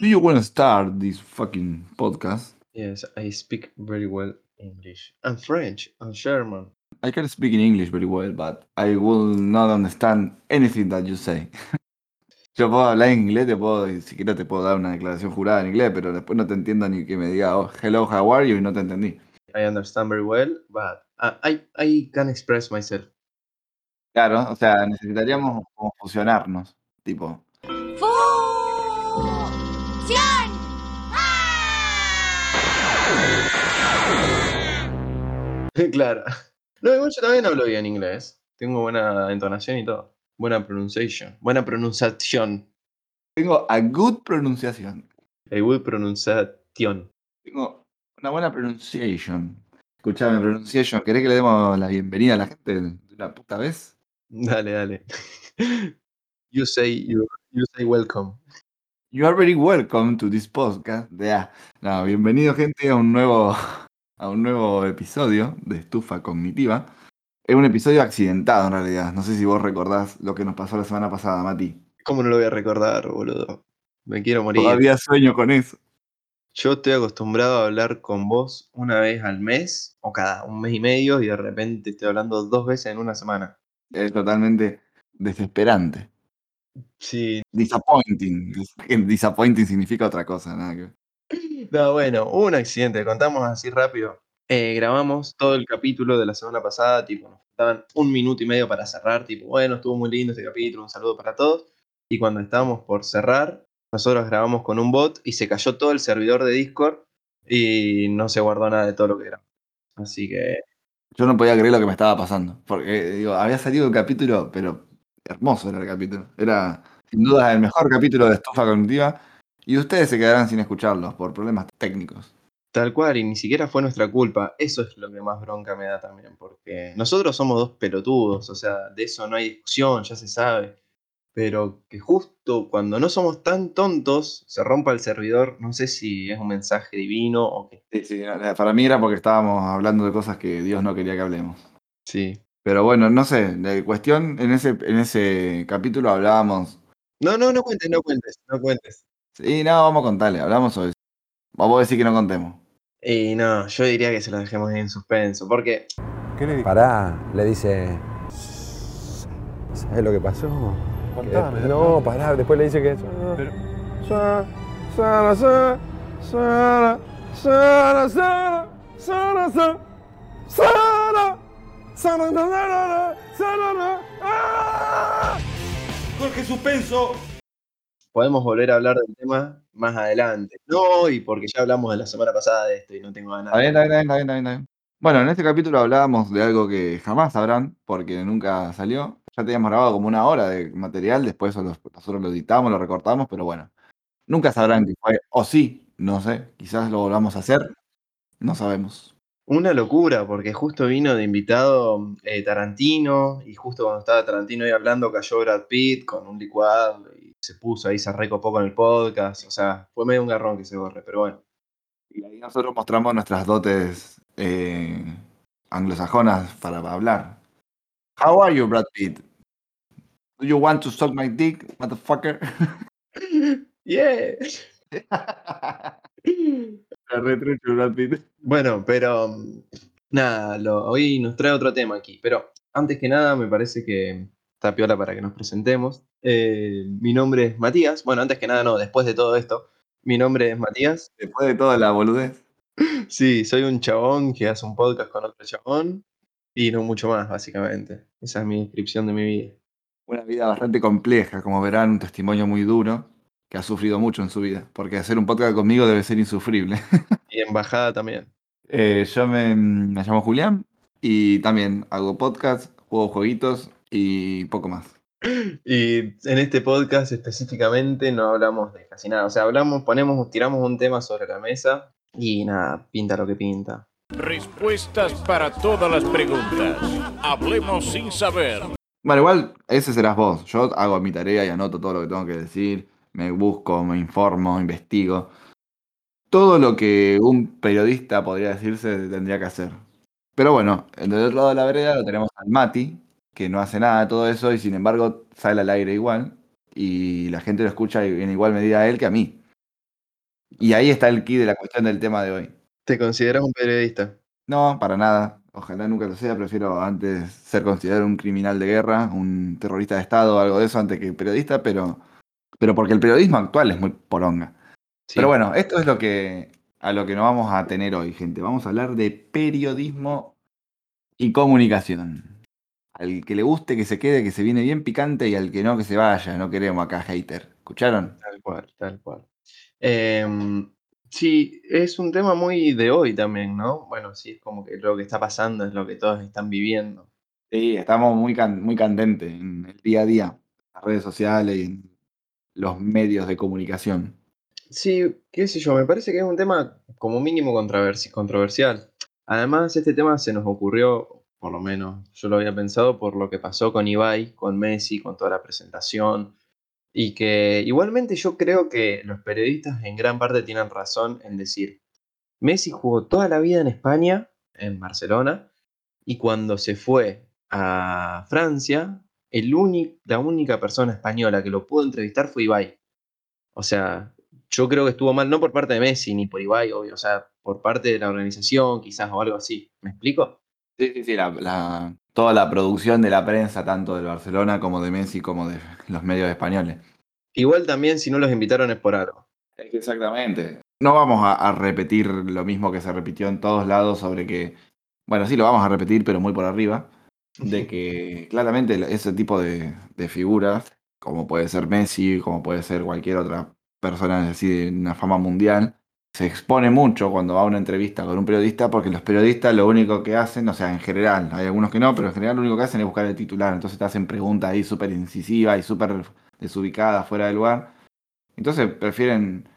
Do you want to start this fucking podcast? Yes, I speak very well English and French and German. I can speak in English very well, but I will not understand anything that you say. Yo puedo hablar en inglés, te puedo, si siquiera te puedo dar una declaración jurada en inglés, pero después no te entiendo ni que me diga oh, hello, how are you y no te entendí. I understand very well, but uh, I I can express myself. Claro, o sea, necesitaríamos como fusionarnos, tipo. claro. No, igual yo también hablo bien inglés. Tengo buena entonación y todo. Buena pronunciation. Buena pronunciación. Tengo a good pronunciación. A good pronunciation. Tengo una buena pronunciation. Escuchame, pronunciation. ¿Querés que le demos la bienvenida a la gente de una puta vez? Dale, dale. You say you, you say welcome. You are very welcome to this podcast. Yeah. No, bienvenido gente a un nuevo a un nuevo episodio de Estufa Cognitiva. Es un episodio accidentado en realidad. No sé si vos recordás lo que nos pasó la semana pasada, Mati. ¿Cómo no lo voy a recordar, boludo? Me quiero morir. Todavía sueño con eso. Yo estoy acostumbrado a hablar con vos una vez al mes o cada un mes y medio y de repente estoy hablando dos veces en una semana. Es totalmente desesperante. Sí. Disappointing. Disappointing significa otra cosa, nada que ver. No, bueno, un accidente, contamos así rápido. Eh, grabamos todo el capítulo de la semana pasada, tipo, nos faltaban un minuto y medio para cerrar, tipo, bueno, estuvo muy lindo este capítulo, un saludo para todos. Y cuando estábamos por cerrar, nosotros grabamos con un bot y se cayó todo el servidor de Discord y no se guardó nada de todo lo que grabamos. Así que Yo no podía creer lo que me estaba pasando. Porque, digo, había salido el capítulo, pero hermoso era el capítulo. Era, sin duda, el mejor capítulo de Estufa Cognitiva. Y ustedes se quedarán sin escucharlos por problemas técnicos. Tal cual, y ni siquiera fue nuestra culpa. Eso es lo que más bronca me da también, porque nosotros somos dos pelotudos, o sea, de eso no hay discusión, ya se sabe. Pero que justo cuando no somos tan tontos se rompa el servidor, no sé si es un mensaje divino o qué. Sí, sí, para mí era porque estábamos hablando de cosas que Dios no quería que hablemos. Sí. Pero bueno, no sé, de cuestión, en ese, en ese capítulo hablábamos. No, no, no cuentes, no cuentes, no cuentes. Sí, no, vamos a contarle, hablamos sobre eso. Vamos a decir que no contemos. Y no, yo diría que se lo dejemos en suspenso, porque ¿Qué le Pará, le dice. ¿Sabes lo que pasó? Contame, Que- no, pará, después le dice que. Pero- Sara, Sara, Sara, Sara, Sara, Sara, Sara, Sara, Sara, Sara, Sara, Sara, ¡Ah! Jorge Suspenso. Podemos volver a hablar del tema más adelante. No, y porque ya hablamos de la semana pasada de esto y no tengo ganas. Está bien, está bien, está bien, está bien, está bien. Bueno, en este capítulo hablábamos de algo que jamás sabrán, porque nunca salió. Ya teníamos grabado como una hora de material, después nosotros lo editamos, lo recortamos, pero bueno. Nunca sabrán que fue, o sí, no sé, quizás lo volvamos a hacer, no sabemos. Una locura, porque justo vino de invitado eh, Tarantino, y justo cuando estaba Tarantino ahí hablando cayó Brad Pitt con un licuado se puso ahí, se recopó con el podcast. O sea, fue medio un garrón que se borre, pero bueno. Y ahí nosotros mostramos nuestras dotes eh, anglosajonas para hablar. How are you, Brad Pitt? Do you want to suck my dick, motherfucker? ¡Yeah! La retrucho, Brad Pitt. Bueno, pero mm, nada, lo- hoy nos trae otro tema aquí. Pero antes que nada, me parece que está piola para que nos presentemos. Eh, mi nombre es Matías. Bueno, antes que nada, no, después de todo esto, mi nombre es Matías. Después de toda la boludez. Sí, soy un chabón que hace un podcast con otro chabón y no mucho más, básicamente. Esa es mi descripción de mi vida. Una vida bastante compleja, como verán, un testimonio muy duro, que ha sufrido mucho en su vida, porque hacer un podcast conmigo debe ser insufrible. Y embajada también. Eh, yo me, me llamo Julián y también hago podcast, juego jueguitos y poco más. Y en este podcast específicamente no hablamos de casi nada. O sea, hablamos, ponemos, tiramos un tema sobre la mesa y nada, pinta lo que pinta. Respuestas para todas las preguntas. Hablemos sin saber. Bueno, igual ese serás vos. Yo hago mi tarea y anoto todo lo que tengo que decir, me busco, me informo, investigo. Todo lo que un periodista podría decirse tendría que hacer. Pero bueno, del otro lado de la vereda lo tenemos al Mati, que no hace nada de todo eso y sin embargo sale al aire igual. y la gente lo escucha en igual medida a él que a mí. Y ahí está el key de la cuestión del tema de hoy. ¿Te consideras un periodista? No, para nada. Ojalá nunca lo sea. Prefiero antes ser considerado un criminal de guerra, un terrorista de Estado o algo de eso antes que periodista, pero, pero porque el periodismo actual es muy poronga. Sí. Pero bueno, esto es lo que a lo que nos vamos a tener hoy, gente. Vamos a hablar de periodismo y comunicación. Al que le guste, que se quede, que se viene bien picante, y al que no, que se vaya. No queremos acá hater. ¿Escucharon? Tal cual, tal cual. Em, sí, es un tema muy de hoy también, ¿no? Bueno, sí, es como que lo que está pasando es lo que todos están viviendo. Sí, estamos muy, can- muy candentes en el día a día, en las redes sociales y en los medios de comunicación. Sí, qué sé yo, me parece que es un tema como mínimo controversi- controversial. Además, este tema se nos ocurrió, por lo menos yo lo había pensado, por lo que pasó con Ibai, con Messi, con toda la presentación. Y que igualmente yo creo que los periodistas en gran parte tienen razón en decir, Messi jugó toda la vida en España, en Barcelona, y cuando se fue a Francia, el la única persona española que lo pudo entrevistar fue Ibai. O sea, yo creo que estuvo mal, no por parte de Messi ni por Ibai, obvio, o sea, por parte de la organización quizás o algo así. ¿Me explico? Sí, sí, sí, la- la- toda la producción de la prensa, tanto del Barcelona como de Messi, como de los medios españoles. Igual también si no los invitaron es por algo. Exactamente. No vamos a, a repetir lo mismo que se repitió en todos lados sobre que, bueno, sí lo vamos a repetir, pero muy por arriba, de que claramente ese tipo de, de figuras, como puede ser Messi, como puede ser cualquier otra persona así de una fama mundial, se expone mucho cuando va a una entrevista con un periodista, porque los periodistas lo único que hacen, o sea, en general, hay algunos que no, pero en general lo único que hacen es buscar el titular, entonces te hacen preguntas ahí súper incisivas y súper desubicadas, fuera del lugar. Entonces prefieren,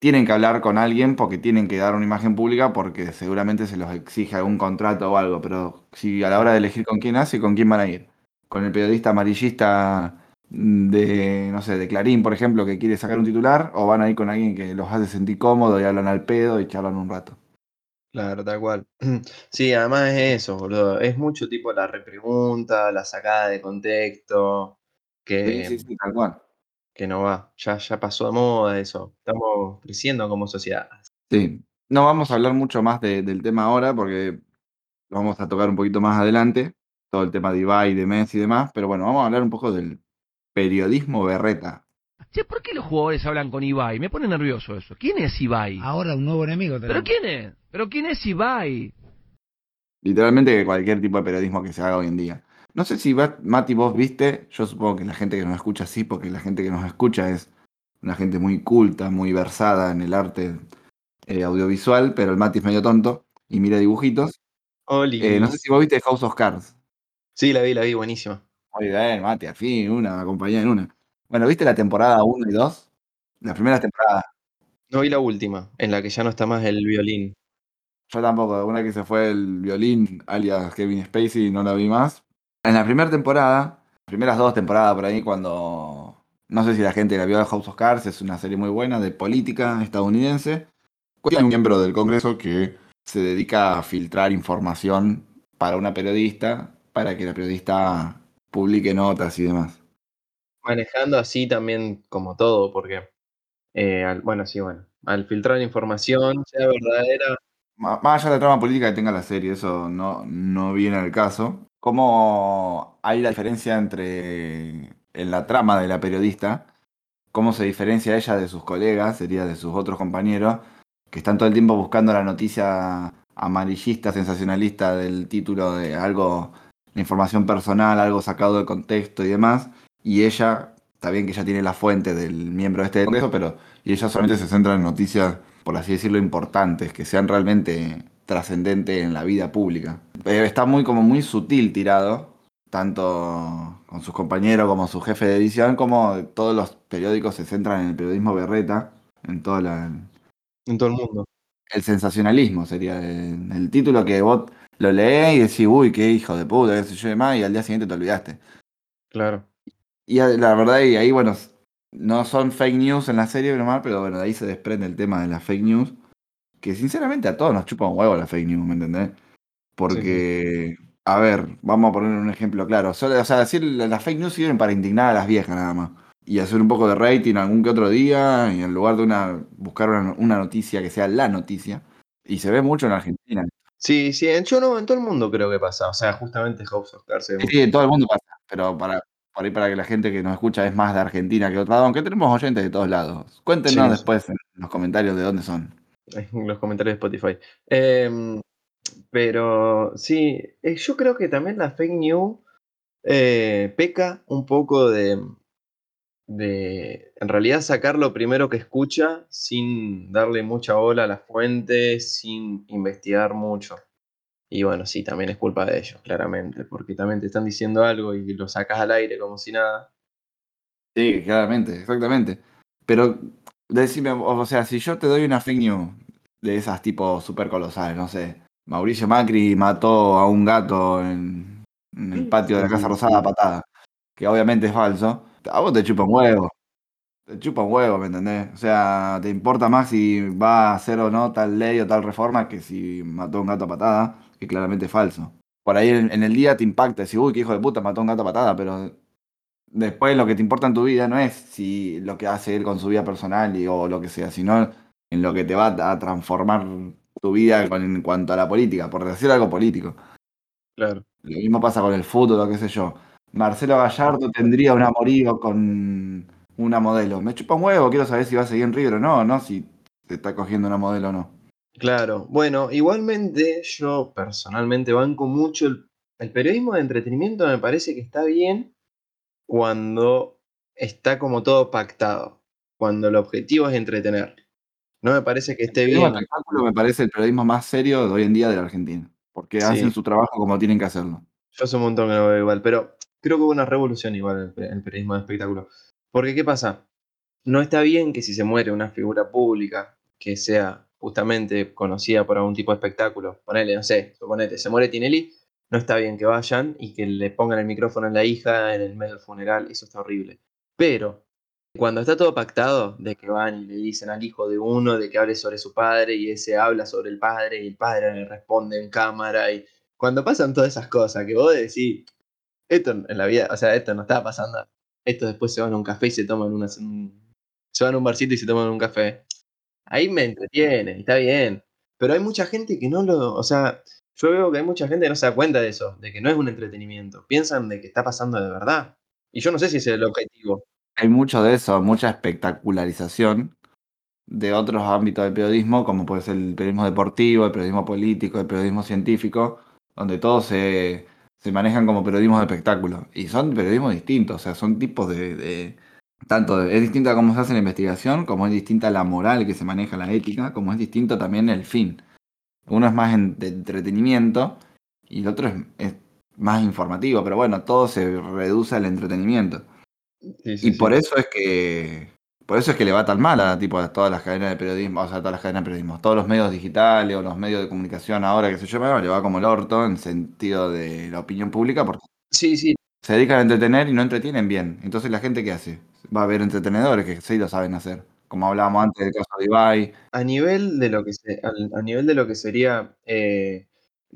tienen que hablar con alguien porque tienen que dar una imagen pública porque seguramente se los exige algún contrato o algo, pero si a la hora de elegir con quién hace, ¿con quién van a ir? Con el periodista amarillista de, no sé, de Clarín, por ejemplo, que quiere sacar un titular, o van a ir con alguien que los hace sentir cómodos y hablan al pedo y charlan un rato. Claro, tal cual. Sí, además es eso, boludo. Es mucho tipo la repregunta, la sacada de contexto, que, Sí, sí, sí, tal cual. que no va. Ya, ya pasó de moda eso. Estamos creciendo como sociedad. Sí, no vamos a hablar mucho más de- del tema ahora porque lo vamos a tocar un poquito más adelante, todo el tema de Ibai, de Messi y demás, pero bueno, vamos a hablar un poco del periodismo berreta. Che, ¿por qué los jugadores hablan con Ibai? Me pone nervioso eso. ¿Quién es Ibai? Ahora un nuevo enemigo ¿Pero tenemos. quién es? ¿Pero quién es Ibai? Literalmente cualquier tipo de periodismo que se haga hoy en día. No sé si Mati vos viste, yo supongo que la gente que nos escucha sí, porque la gente que nos escucha es una gente muy culta, muy versada en el arte eh, audiovisual, pero el Mati es medio tonto y mira dibujitos. Oli. Eh, no sé si vos viste House of Cards. Sí, la vi, la vi, buenísima. Muy bien, Mati, al fin, una compañía en una. Bueno, ¿viste la temporada 1 y 2? La primera temporada. No vi la última, en la que ya no está más el violín. Yo tampoco, una que se fue el violín, alias Kevin Spacey, no la vi más. En la primera temporada, primeras dos temporadas por ahí, cuando. No sé si la gente la vio de House of Cards, es una serie muy buena de política estadounidense. Hay un miembro del Congreso que se dedica a filtrar información para una periodista, para que la periodista publique notas y demás. Manejando así también como todo, porque, eh, al- bueno, sí, bueno, al filtrar información, sea verdadera, Más allá de la trama política que tenga la serie, eso no, no viene al caso. ¿Cómo hay la diferencia entre en la trama de la periodista? ¿Cómo se diferencia ella de sus colegas, sería de sus otros compañeros, que están todo el tiempo buscando la noticia amarillista, sensacionalista del título de algo, la información personal, algo sacado de contexto y demás? Y ella, está bien que ella tiene la fuente del miembro este del Congreso, pero y ella solamente se centra en noticias por así decirlo, importantes, que sean realmente trascendentes en la vida pública. Eh, está muy como muy sutil tirado, tanto con sus compañeros como su jefe de edición, como todos los periódicos se centran en el periodismo berreta, en todo la- en todo el mundo. el sensacionalismo sería el, el título que vos lo lees y decís, uy, qué hijo de puta, qué sé yo y demás, y al día siguiente te olvidaste. Claro. Y la verdad, y ahí, bueno, no son fake news en la serie normal, pero bueno, de ahí se desprende el tema de las fake news. Que sinceramente a todos nos chupa un huevo la fake news, ¿me entendés? Porque, a ver, vamos a poner un ejemplo claro. Solo- o sea, decir las fake news sirven para indignar a las viejas nada más. y hacer un poco de rating algún que otro día, y en lugar de una buscar una, una noticia que sea la noticia. Y se ve mucho en Argentina. Sí, sí, en, yo no, en todo el mundo creo que pasa. O sea, justamente House of Cards. Sí, en todo el mundo pasa, pero para, por ahí para que la gente que nos escucha es más de Argentina que otro lado, aunque tenemos oyentes de todos lados. Cuéntenos Sí. después en los comentarios de dónde son. en los comentarios de Spotify. Em, pero sí, eh, yo creo que también la fake news eh, peca un poco de, de, en realidad, sacar lo primero que escucha sin darle mucha bola a la fuente, sin investigar mucho. Y bueno, sí, también es culpa de ellos, claramente, porque también te están diciendo algo y lo sacas al aire como si nada. Sí, claramente, exactamente. Pero decime, o o sea, si yo te doy una fake news de esas tipo super colosales, no sé, Mauricio Macri mató a un gato en, en el patio de la Casa Rosada a patada, que obviamente es falso, a vos te chupa un huevo. Te chupa un huevo, ¿me entendés? O sea, te importa más si va a hacer o no tal ley o tal reforma que si mató a un gato a patada, que claramente es falso. Por ahí en, en el día te impacta, decir, uy, qué hijo de puta, mató a un gato a patada, pero después lo que te importa en tu vida no es si lo que hace él con su vida personal y, o lo que sea, sino en lo que te va a transformar tu vida con- en cuanto a la política, por decir algo político. Claro. Lo mismo pasa con el fútbol o qué sé yo. Marcelo Gallardo tendría un amorío con una modelo. Me chupa un huevo, quiero saber si va a seguir en River o no, no si te está cogiendo una modelo o no. Claro, bueno, igualmente yo personalmente banco mucho el, el periodismo de entretenimiento, me parece que está bien cuando está como todo pactado, cuando el objetivo es entretener. No me parece que esté El bien. espectáculo me parece el periodismo más serio de hoy en día de la Argentina, porque Sí. hacen su trabajo como tienen que hacerlo. Yo hace un montón que no veo igual, pero creo que hubo una revolución igual pe- el periodismo de espectáculo. Porque, ¿qué pasa? No está bien que si se muere una figura pública que sea justamente conocida por algún tipo de espectáculo, ponele, no sé, suponete, se muere Tinelli, no está bien que vayan y que le pongan el micrófono a la hija en el medio del funeral, eso está horrible. Pero cuando está todo pactado, de que van y le dicen al hijo de uno de que hable sobre su padre y ese habla sobre el padre y el padre le responde en cámara y cuando pasan todas esas cosas que vos decís, esto en la vida, o sea, esto no estaba pasando, esto después se van a un café y se toman una, un- se van a un barcito y se toman un café. Ahí me entretiene, está bien. Pero hay mucha gente que no lo, o sea, yo veo que hay mucha gente que no se da cuenta de eso, de que no es un entretenimiento. Piensan de que está pasando de verdad. Y yo no sé si ese es el objetivo. Hay mucho de eso, mucha espectacularización de otros ámbitos del periodismo, como puede ser el periodismo deportivo, el periodismo político, el periodismo científico, donde todos se, se manejan como periodismo de espectáculo. Y son periodismos distintos, o sea, son tipos de... de- tanto de- es distinta cómo se hace la investigación, como es distinta la moral que se maneja, la ética, como es distinto también el fin. Uno es más en- de entretenimiento y el otro es, es más informativo, pero bueno, todo se reduce al entretenimiento. Sí, sí, Y sí. por eso es que por eso es que le va tan mal a tipo a todas las cadenas de periodismo, o sea, a todas las cadenas de periodismo, todos los medios digitales o los medios de comunicación ahora que se llama, le va como el orto en sentido de la opinión pública porque Sí, sí, se dedican a entretener y no entretienen bien. Entonces la gente qué hace? Va a haber entretenedores que sí lo saben hacer, como hablábamos antes del caso de Ibai. a nivel de lo que se, a, nivel de lo que sería eh,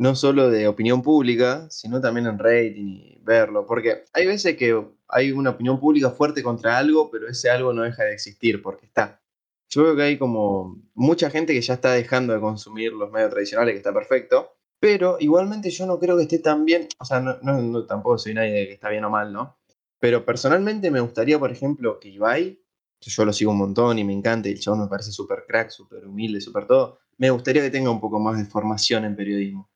no solo de opinión pública, sino también en rating y verlo. Porque hay veces que hay una opinión pública fuerte contra algo, pero ese algo no deja de existir porque está. Yo veo que hay como mucha gente que ya está dejando de consumir los medios tradicionales, que está perfecto. Pero igualmente yo no creo que esté tan bien, o sea, no, tampoco soy nadie de que está bien o mal, ¿no? Pero personalmente me gustaría, por ejemplo, que Ibai yo lo sigo un montón y me encanta, y el chabón me parece súper crack, súper humilde, súper todo, me gustaría que tenga un poco más de formación en periodismo.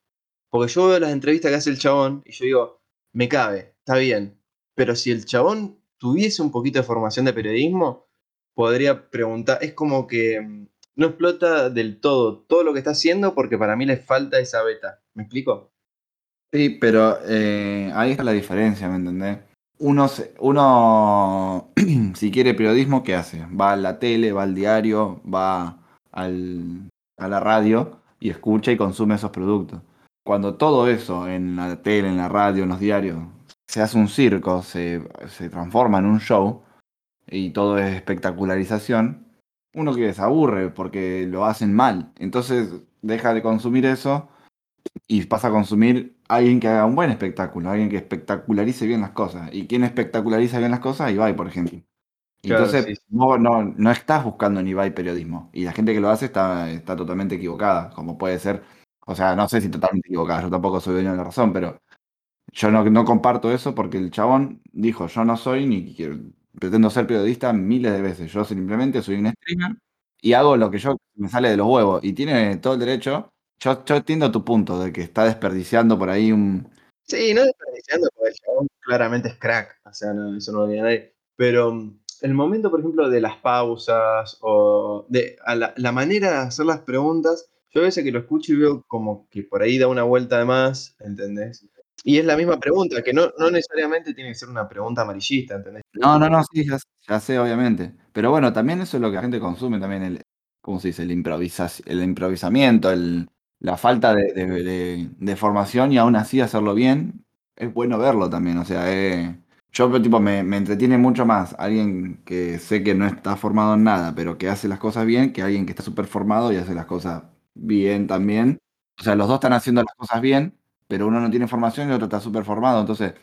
Porque yo veo las entrevistas que hace el chabón y yo digo, me cabe, está bien, pero si el chabón tuviese un poquito de formación de periodismo, podría preguntar, es como que mm, no explota del todo todo lo que está haciendo porque para mí le falta esa beta. ¿Me explico? Sí, pero eh, ahí está la diferencia, ¿me entendés? Uno, si quiere periodismo, ¿qué hace? Va a la tele, va al diario, va a la radio y escucha y consume esos productos. Cuando todo eso en la tele, en la radio, en los diarios, se hace un circo, se, se transforma en un show y todo es espectacularización, uno que se aburre porque lo hacen mal. Entonces deja de consumir eso y pasa a consumir a alguien que haga un buen espectáculo, alguien que espectacularice bien las cosas. ¿Y quién espectaculariza bien las cosas? Ibai, por ejemplo. Claro, entonces sí. no, no, no estás buscando en Ibai periodismo. Y la gente que lo hace está, está totalmente equivocada, como puede ser. O sea, no sé si totalmente equivocada, yo tampoco soy dueño de la razón, pero yo no, no comparto eso porque el chabón dijo, yo no soy ni quiero- pretendo ser periodista miles de veces. Yo simplemente soy un streamer y hago lo que yo me sale de los huevos. Y tiene todo el derecho. Yo, entiendo tu punto de que está desperdiciando por ahí un... Sí, no desperdiciando, porque el chabón claramente es crack, o sea, no, eso no lo olvida nadie. Pero mm, el momento, por ejemplo, de las pausas o de la, la manera de hacer las preguntas, yo a veces que lo escucho y veo como que por ahí da una vuelta de más, ¿entendés? Y es la misma pregunta, que no, no necesariamente tiene que ser una pregunta amarillista, ¿entendés? No, no, no, sí, ya, ya sé, obviamente. Pero bueno, también eso es lo que la gente consume, también el, ¿cómo se dice? El, el improvisamiento, el, la falta de- de formación y aún así hacerlo bien, es bueno verlo también. O sea, eh, yo tipo, me, me entretiene mucho más alguien que sé que no está formado en nada, pero que hace las cosas bien, que alguien que está súper formado y hace las cosas bien también. O sea, los dos están haciendo las cosas bien, pero uno no tiene formación y el otro está súper formado. Entonces,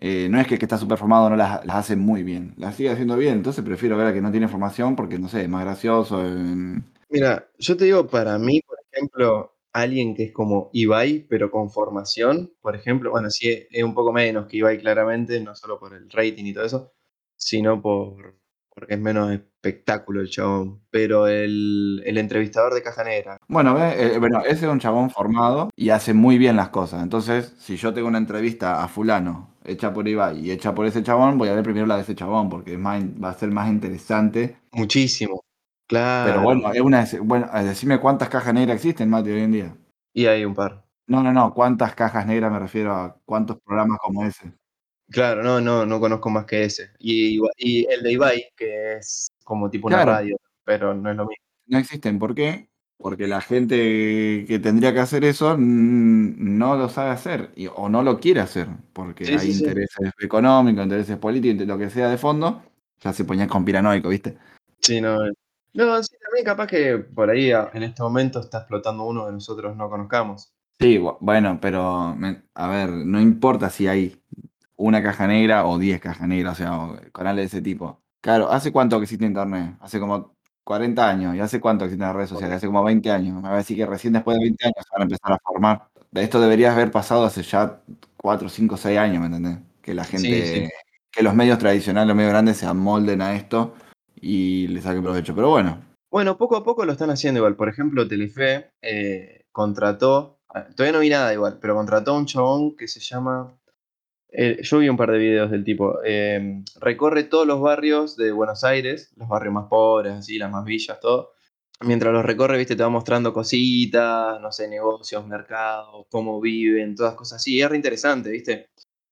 eh, no es que el que está súper formado no las, las hace muy bien, las sigue haciendo bien, entonces prefiero ver a que no tiene formación porque, no sé, es más gracioso. en- Mira, yo te digo, para mí, por ejemplo, alguien que es como Ibai, pero con formación, por ejemplo, bueno, sí, es es un poco menos que Ibai claramente, no solo por el rating y todo eso, sino por, porque es menos espectáculo el chabón. Pero el, el entrevistador de Caja Negra, Bueno, ve, eh, bueno, ese es un chabón formado y hace muy bien las cosas. Entonces, si yo tengo una entrevista a fulano hecha por Ibai y hecha por ese chabón, voy a ver primero la de ese chabón porque es más, va a ser más interesante. muchísimo. Pero Claro. bueno, es una, bueno, eh, decime cuántas cajas negras existen, Mati, hoy en día. Y hay un par. No, no, no, cuántas cajas negras me refiero a cuántos programas como ese. Claro, no, no, no conozco más que ese. Y, el de Ibai, que es como tipo una radio, pero no es lo mismo. no existen. ¿Por qué? Porque la gente que tendría que hacer eso no lo sabe hacer y- o no lo quiere hacer, porque Sí, hay sí, sí. intereses económicos, intereses políticos, lo que sea de fondo, ya se ponía conspiranoico, ¿viste? Sí, no. eh. No, sí, también capaz que por ahí a- en este momento está explotando uno que nosotros no conozcamos. Sí, bu- bueno, pero a ver, no importa si hay una caja negra o 10 cajas negras, o sea, canales de ese tipo. Claro, ¿hace cuánto que existe Internet? Hace como 40 años. ¿Y hace cuánto existen las redes sociales? Hace como 20 años. Me va a decir que recién después de 20 años se van a empezar a formar. Esto debería haber pasado hace ya 4, 5, 6 años, ¿me entendés? Que la gente, sí. que los medios tradicionales, los medios grandes se amolden a esto y le saquen provecho. Pero bueno, Bueno, poco a poco lo están haciendo igual. Por ejemplo, Telefe eh, contrató, ah, todavía no vi nada igual, pero contrató a un chabón que se llama, eh, yo vi un par de videos del tipo, eh, recorre todos los barrios de Buenos Aires, los barrios más pobres, así, las más villas, todo. Mientras los recorre, viste, te va mostrando cositas, no sé, negocios, mercados, cómo viven, todas cosas así. Es re interesante, viste.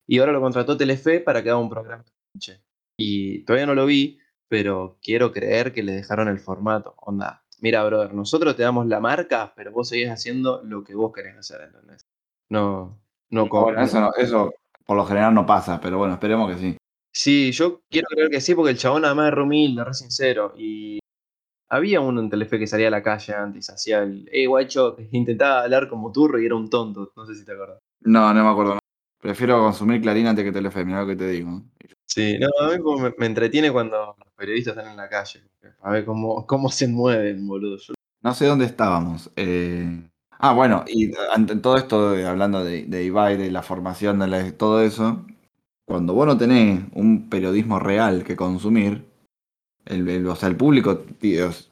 Y ahora lo contrató Telefe para que haga un programa. Y todavía no lo vi, pero quiero creer que le dejaron el formato. Onda, mira, brother, nosotros te damos la marca, pero vos seguís haciendo lo que vos querés hacer, ¿entendés? No, no eso, no- eso por lo general no pasa, pero bueno, esperemos que sí. Sí, yo quiero creer que sí, porque el chabón además es re humilde, re sincero. Y había uno en Telefe que salía a la calle antes, hacía el, eh, guacho, intentaba hablar como turro y era un tonto. No sé si te acuerdas. No, no me acuerdo. no. Prefiero consumir Clarín antes que Telefe, mirá lo que te digo. Sí, no, a mí me, me entretiene cuando los periodistas están en la calle. A ver cómo, cómo se mueven, boludo. Yo- No sé dónde estábamos. eh, Ah, bueno, y ante todo esto, hablando de, de Ibai, de la formación, de la- todo eso, cuando vos no tenés un periodismo real que consumir, el, o sea, el público,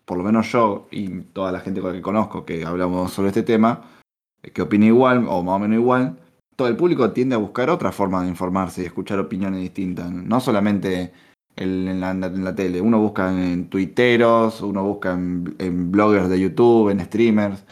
por lo menos yo y toda la gente con la que conozco que hablamos sobre este tema, eh, que opina igual o más o menos igual, todo el público tiende a buscar otra forma de informarse y escuchar opiniones distintas, no solamente en, la, tele, uno busca en tuiteros, uno busca en bloggers de YouTube, en streamers.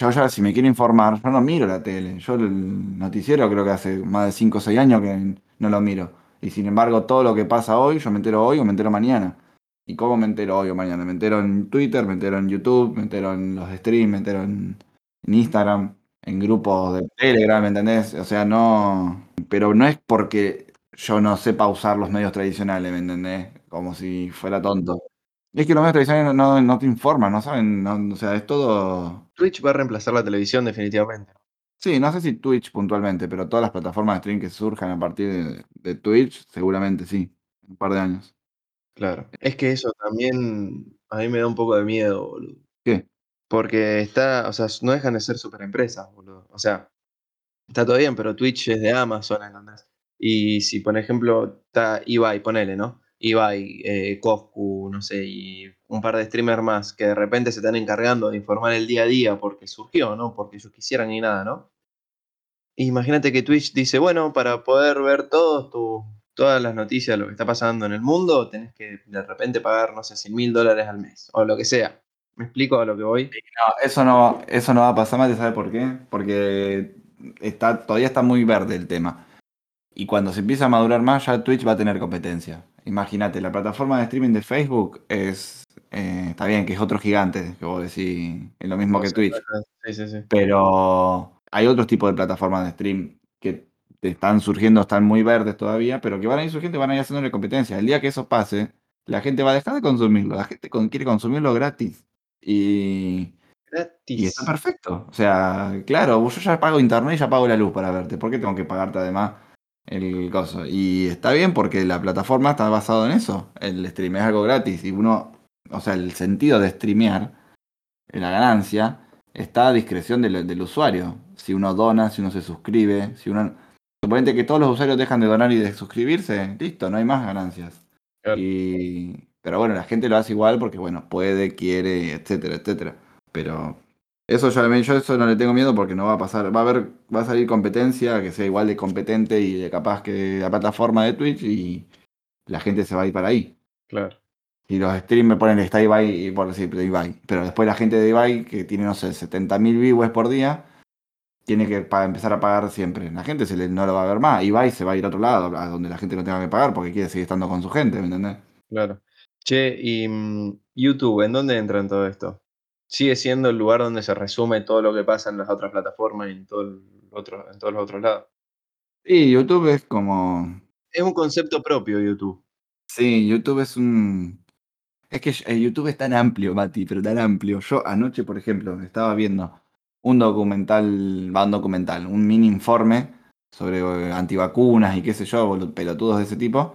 Yo ya, si me quiero informar, yo no miro la tele. Yo el noticiero creo que hace más de 5 o 6 años que no lo miro. Y sin embargo, todo lo que pasa hoy, yo me entero hoy o me entero mañana. ¿Y cómo me entero hoy o mañana? Me entero en Twitter, me entero en YouTube, me entero en los streams, me entero en, en Instagram, en grupos de Telegram, ¿me entendés? O sea, no... Pero no es porque yo no sepa usar los medios tradicionales, ¿me entendés? Como si fuera tonto. Es que los medios tradicionales no, no- te informan, no saben, no- o sea, es todo... Twitch va a reemplazar la televisión definitivamente. Sí, no sé si Twitch puntualmente, pero todas las plataformas de stream que surjan a partir de, de Twitch, seguramente sí, un par de años. Claro. Es que eso también a mí me da un poco de miedo, boludo. ¿Qué? Porque está, o sea, no dejan de ser superempresas, boludo. O sea, está todo bien, pero Twitch es de Amazon, ¿entendés? Y si, por ejemplo, está Ibai, ponele, ¿no? Ibai, eh, Coscu, no sé, y un par de streamers más que de repente se están encargando de informar el día a día porque surgió, ¿no? Porque ellos quisieran ni nada, ¿no? Imagínate que Twitch dice, bueno, para poder ver todos tu- todas las noticias de lo que está pasando en el mundo, tenés que de repente pagar, no sé, 100 mil dólares al mes, o lo que sea. ¿Me explico a lo que voy? No, eso no, eso no va a pasar, Mate, ¿sabe por qué? Porque está, todavía está muy verde el tema. Y cuando se empieza a madurar más, ya Twitch va a tener competencia. Imagínate, la plataforma de streaming de Facebook es. eh, está bien, que es otro gigante, que vos decís, es lo mismo que Twitch. Sí, sí, sí. Pero hay otros tipos de plataformas de stream que te están surgiendo, están muy verdes todavía, pero que van a ir surgiendo y van a ir haciéndole competencia. El día que eso pase, la gente va a dejar de consumirlo. La gente con- quiere consumirlo gratis. Y, y está Gratis. perfecto. O sea, claro, yo ya pago internet y ya pago la luz para verte. ¿Por qué tengo que pagarte además el coso? Y está bien porque la plataforma está basada en eso. El stream es algo gratis. Y uno, o sea, el sentido de streamear, la ganancia, está a discreción del, del usuario. Si uno dona, si uno se suscribe, si uno. Suponete que todos los usuarios dejan de donar y de suscribirse, listo, no hay más ganancias. Claro. Y, pero bueno, la gente lo hace igual porque, bueno, puede, quiere, etcétera, etcétera. Pero eso yo, yo eso no le tengo miedo porque no va a pasar. Va a haber, va a salir competencia que sea igual de competente y de capaz que la plataforma de Twitch y la gente se va a ir para ahí. Claro. Y los streamers ponen está Ibai, y por decir Ibai. Pero después la gente de Ibai, que tiene, no sé, 70.000 viewers por día, tiene que empezar a pagar siempre. La gente se le, no lo va a ver más. Ibai se va a ir a otro lado, a donde la gente no tenga que pagar porque quiere seguir estando con su gente, ¿me entendés? Claro. Che, y mm, YouTube, ¿en dónde entra en todo esto? ¿Sigue siendo el lugar donde se resume todo lo que pasa en las otras plataformas y en, todo el otro, en todos los otros lados? Y YouTube es como. Es un concepto propio YouTube. Sí, YouTube es un. Es que eh, YouTube es tan amplio, Mati, pero tan amplio. Yo anoche, por ejemplo, estaba viendo un documental, va un documental, un mini informe sobre eh, antivacunas y qué sé yo, pelotudos de ese tipo.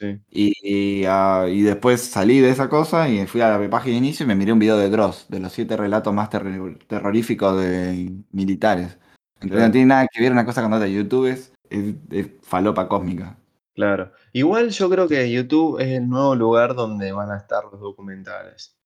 Sí. Y, y, ah, y después salí de esa cosa y fui a la página de inicio y me miré un video de Dross, de los siete relatos más terri- terroríficos de militares. Entonces Claro. no tiene nada que ver una cosa con otra. YouTube es, es- es falopa cósmica. Claro. Igual yo creo que YouTube es el nuevo lugar donde van a estar los documentales.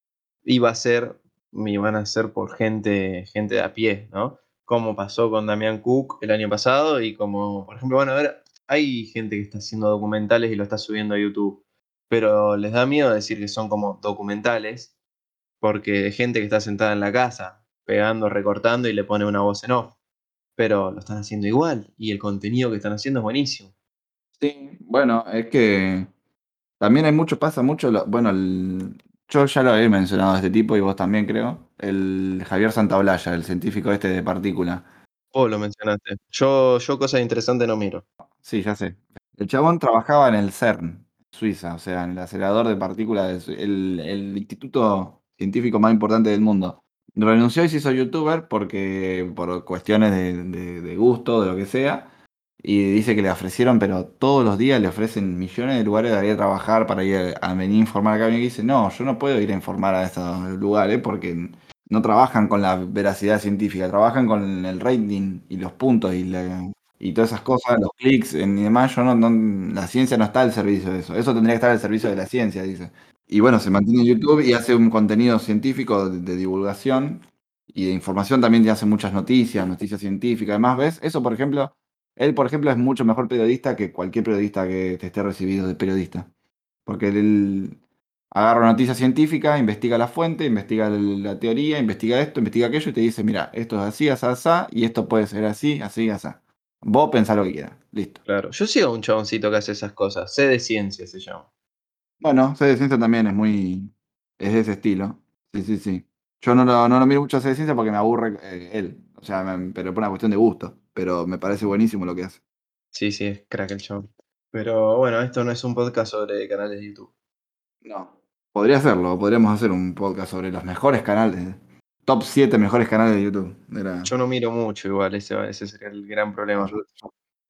Y va a ser, y van a ser por gente, gente de a pie, ¿no? Como pasó con Damián Cook el año pasado y como, por ejemplo, van a ver, hay gente que está haciendo documentales y lo está subiendo a YouTube. Pero les da miedo decir que son como documentales porque hay gente que está sentada en la casa, pegando, recortando y le pone una voz en off. Pero lo están haciendo igual y el contenido que están haciendo es buenísimo. Sí, bueno, es que también hay mucho, pasa mucho, lo- bueno, el- yo ya lo he mencionado a este tipo y vos también creo, el Javier Santaolalla, el científico este de partículas. Vos lo mencionaste. Yo, yo cosas interesantes no miro. Sí, ya sé. El chabón trabajaba en el CERN, Suiza, o sea, en el acelerador de partículas, de el, instituto científico más importante del mundo. Renunció y se hizo youtuber porque por cuestiones de, de- de gusto, de lo que sea. Y dice que le ofrecieron, pero todos los días le ofrecen millones de lugares de ir a trabajar para ir a venir a informar acá. Y dice, no, yo no puedo ir a informar a esos lugares porque no trabajan con la veracidad científica, trabajan con el rating y los puntos y, la- y todas esas cosas, los clics y demás. Yo no, la ciencia no está al servicio de eso. Eso tendría que estar al servicio de la ciencia, dice. Y bueno, se mantiene en YouTube y hace un contenido científico de, divulgación y de información también, y hace muchas noticias, noticias científicas. Además, ¿ves? Eso, por ejemplo, él, por ejemplo, es mucho mejor periodista que cualquier periodista que te esté recibido de periodista. Porque él agarra una noticia científica, investiga la fuente, investiga la teoría, investiga esto, investiga aquello y te dice, mira, esto es así, así, así, y esto puede ser así, así, así. Vos pensá lo que quieras. Listo. Claro. Yo sigo a un chaboncito que hace esas cosas. Sé de ciencia se llama. Bueno, C de Ciencia también es muy. es de ese estilo. Sí, sí, sí. Yo no lo, no lo miro mucho a C de Ciencia porque me aburre eh, él. O sea, me- pero por una cuestión de gusto. Pero me parece buenísimo lo que hace. Sí, sí, es crack el chabón. Pero bueno, esto no es un podcast sobre canales de YouTube. No. Podría hacerlo, podríamos hacer un podcast sobre los mejores canales. Top 7 mejores canales de YouTube. Era- Yo no miro mucho igual, ese, ese sería el gran problema.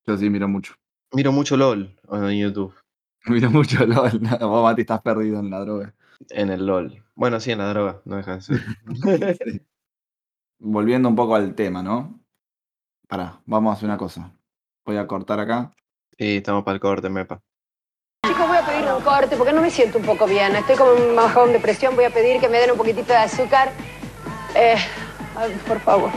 yo, sí miro mucho. Miro mucho LOL en YouTube. Mira mucho LOL. No, vos, Mati, estás perdido en la droga. En el LOL. Bueno, sí, en la droga, no deja de ser. Sí. Volviendo un poco al tema, ¿no? Pará, vamos a hacer una cosa. Voy a cortar acá. Sí, estamos para el corte, mepa. Chicos, voy a pedir un corte porque no me siento un poco bien. Estoy como en un bajón de presión. Voy a pedir que me den un poquitito de azúcar. Eh, por favor.